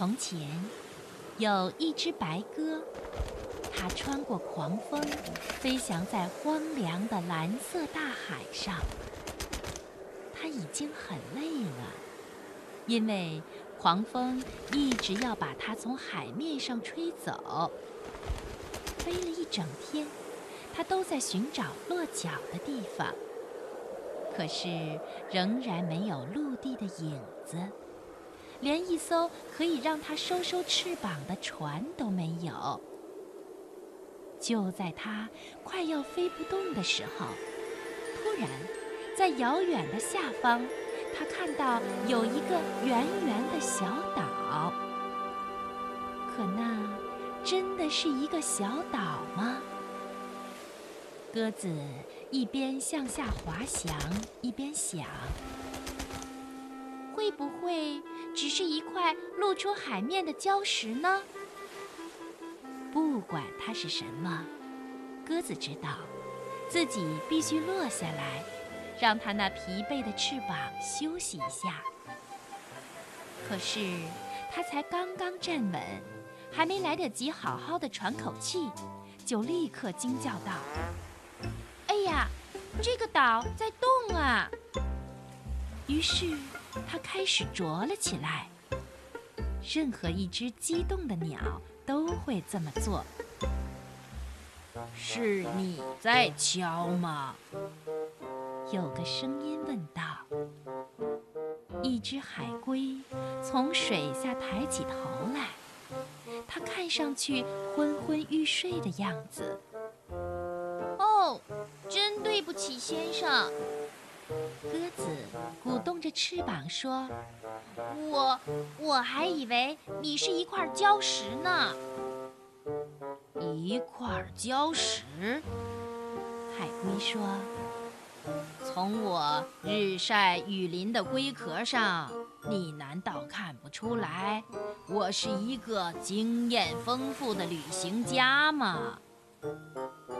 从前，有一只白鸽，它穿过狂风，飞翔在荒凉的蓝色大海上。它已经很累了，因为狂风一直要把它从海面上吹走。飞了一整天，它都在寻找落脚的地方，可是仍然没有陆地的影子。连一艘可以让它收收翅膀的船都没有。就在它快要飞不动的时候，突然，在遥远的下方，它看到有一个圆圆的小岛。可那真的是一个小岛吗？鸽子一边向下滑翔，一边想。会不会只是一块露出海面的礁石呢？不管它是什么，鸽子知道，自己必须落下来，让它那疲惫的翅膀休息一下。可是，它才刚刚站稳，还没来得及好好的喘口气，就立刻惊叫道：“哎呀，这个岛在动啊！”于是。它开始啄了起来。任何一只激动的鸟都会这么做。是你在敲吗？有个声音问道。一只海龟从水下抬起头来，它看上去昏昏欲睡的样子。哦，真对不起，先生。鸽子鼓动着翅膀说：“我我还以为你是一块礁石呢。”一块礁石？海龟说：“从我日晒雨淋的龟壳上，你难道看不出来我是一个经验丰富的旅行家吗？”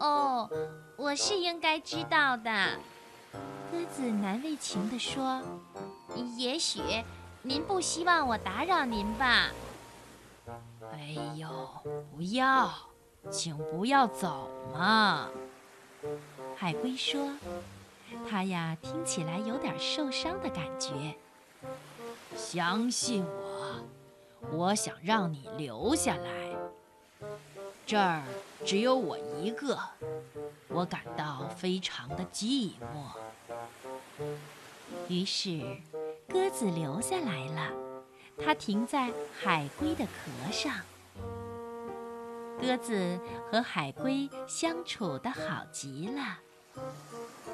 哦，我是应该知道的。子难为情地说：“也许您不希望我打扰您吧？”“哎呦，不要，请不要走嘛！”海龟说：“它呀，听起来有点受伤的感觉。相信我，我想让你留下来。这儿只有我一个，我感到非常的寂寞。”于是，鸽子留下来了。它停在海龟的壳上。鸽子和海龟相处的好极了。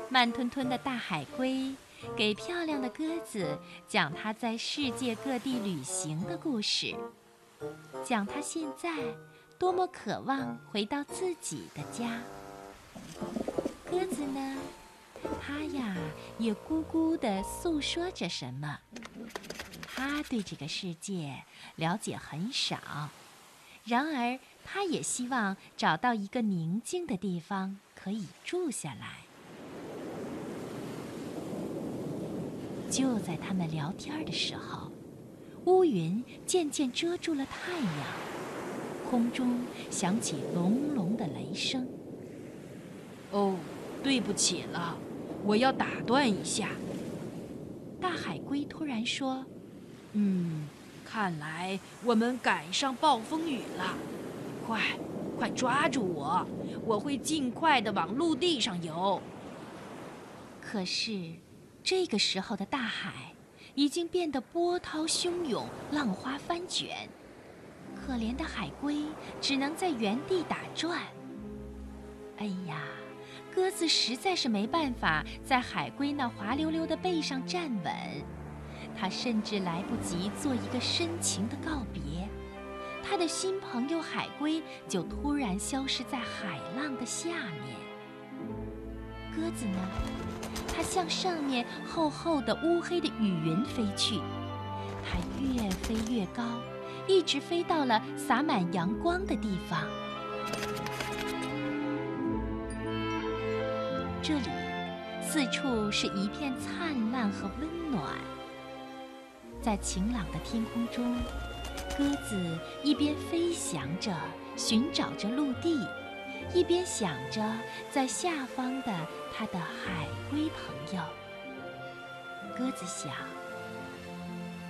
慢吞吞的大海龟给漂亮的鸽子讲它在世界各地旅行的故事，讲它现在多么渴望回到自己的家。鸽子呢？他呀，也咕咕地诉说着什么。他对这个世界了解很少，然而他也希望找到一个宁静的地方可以住下来。就在他们聊天的时候，乌云渐渐遮住了太阳，空中响起隆隆的雷声。哦，对不起了。我要打断一下。大海龟突然说：“嗯，看来我们赶上暴风雨了。快，快抓住我！我会尽快的往陆地上游。”可是，这个时候的大海已经变得波涛汹涌，浪花翻卷。可怜的海龟只能在原地打转。哎呀！鸽子实在是没办法在海龟那滑溜溜的背上站稳，它甚至来不及做一个深情的告别，它的新朋友海龟就突然消失在海浪的下面。鸽子呢？它向上面厚厚的乌黑的雨云飞去，它越飞越高，一直飞到了洒满阳光的地方。这里，四处是一片灿烂和温暖。在晴朗的天空中，鸽子一边飞翔着，寻找着陆地，一边想着在下方的它的海龟朋友。鸽子想，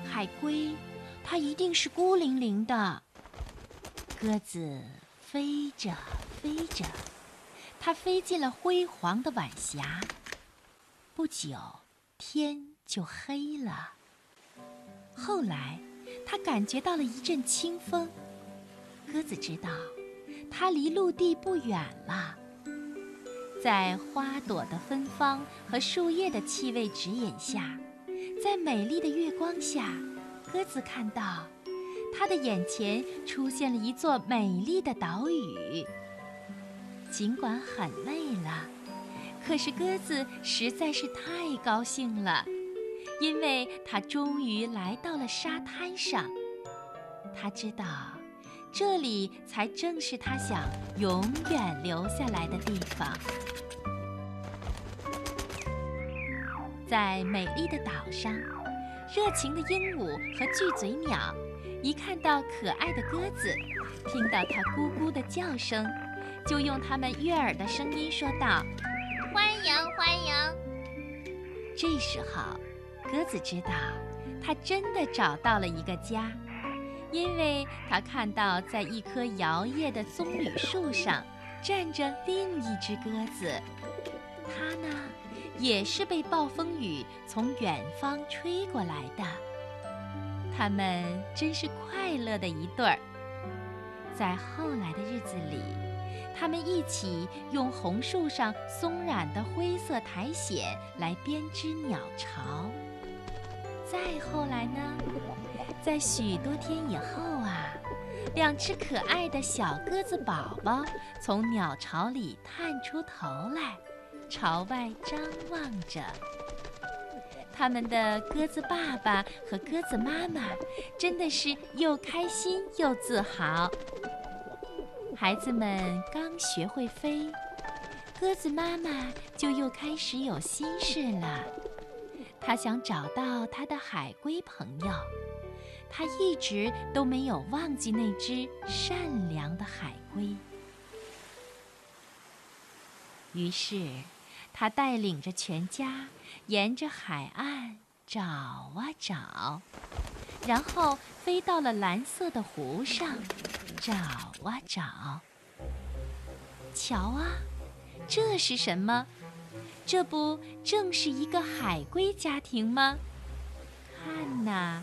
海龟，它一定是孤零零的。鸽子飞着飞着，它飞进了辉煌的晚霞。不久，天就黑了。后来，它感觉到了一阵清风。鸽子知道，它离陆地不远了。在花朵的芬芳和树叶的气味指引下，在美丽的月光下，鸽子看到，它的眼前出现了一座美丽的岛屿。尽管很累了。可是鸽子实在是太高兴了，因为它终于来到了沙滩上。它知道，这里才正是它想永远留下来的地方。在美丽的岛上，热情的鹦鹉和巨嘴鸟，一看到可爱的鸽子，听到它咕咕的叫声，就用它们悦耳的声音说道。欢迎欢迎！这时候，鸽子知道，它真的找到了一个家，因为它看到在一棵摇曳的棕榈树上站着另一只鸽子，它呢，也是被暴风雨从远方吹过来的。它们真是快乐的一对儿。在后来的日子里。他们一起用红树上松软的灰色苔藓来编织鸟巢。再后来呢，在许多天以后啊，两只可爱的小鸽子宝宝从鸟巢里探出头来，朝外张望着。他们的鸽子爸爸和鸽子妈妈真的是又开心又自豪。孩子们刚学会飞，鸽子妈妈就又开始有心事了。她想找到她的海龟朋友，她一直都没有忘记那只善良的海龟。于是，她带领着全家沿着海岸找啊找，然后飞到了蓝色的湖上。找啊找，瞧啊，这是什么？这不正是一个海龟家庭吗？看呐，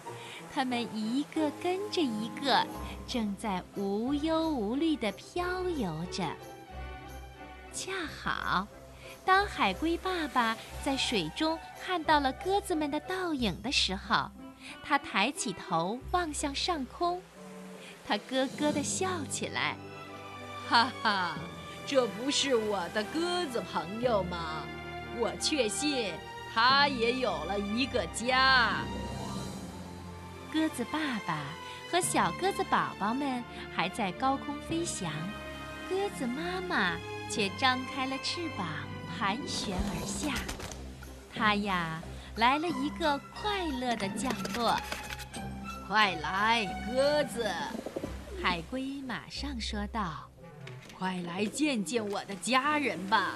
他们一个跟着一个，正在无忧无虑地漂游着。恰好，当海龟爸爸在水中看到了鸽子们的倒影的时候，他抬起头望向上空。他咯咯地笑起来，哈哈，这不是我的鸽子朋友吗？我确信他也有了一个家。鸽子爸爸和小鸽子宝宝们还在高空飞翔，鸽子妈妈却张开了翅膀盘旋而下。它呀，来了一个快乐的降落。快来，鸽子！海龟马上说道：“快来见见我的家人吧！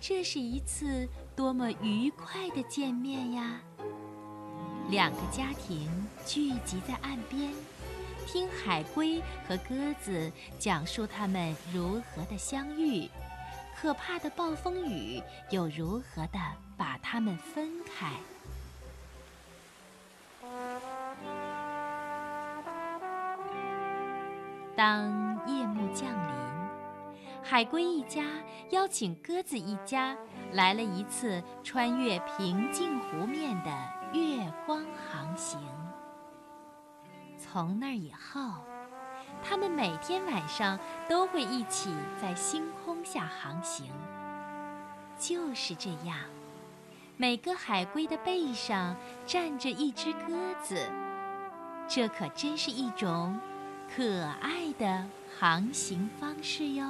这是一次多么愉快的见面呀！”两个家庭聚集在岸边，听海龟和鸽子讲述他们如何的相遇，可怕的暴风雨又如何的把他们分开。当夜幕降临，海龟一家邀请鸽子一家来了一次穿越平静湖面的月光航行。从那以后，他们每天晚上都会一起在星空下航行。就是这样，每个海龟的背上站着一只鸽子，这可真是一种。可爱的航行方式哟。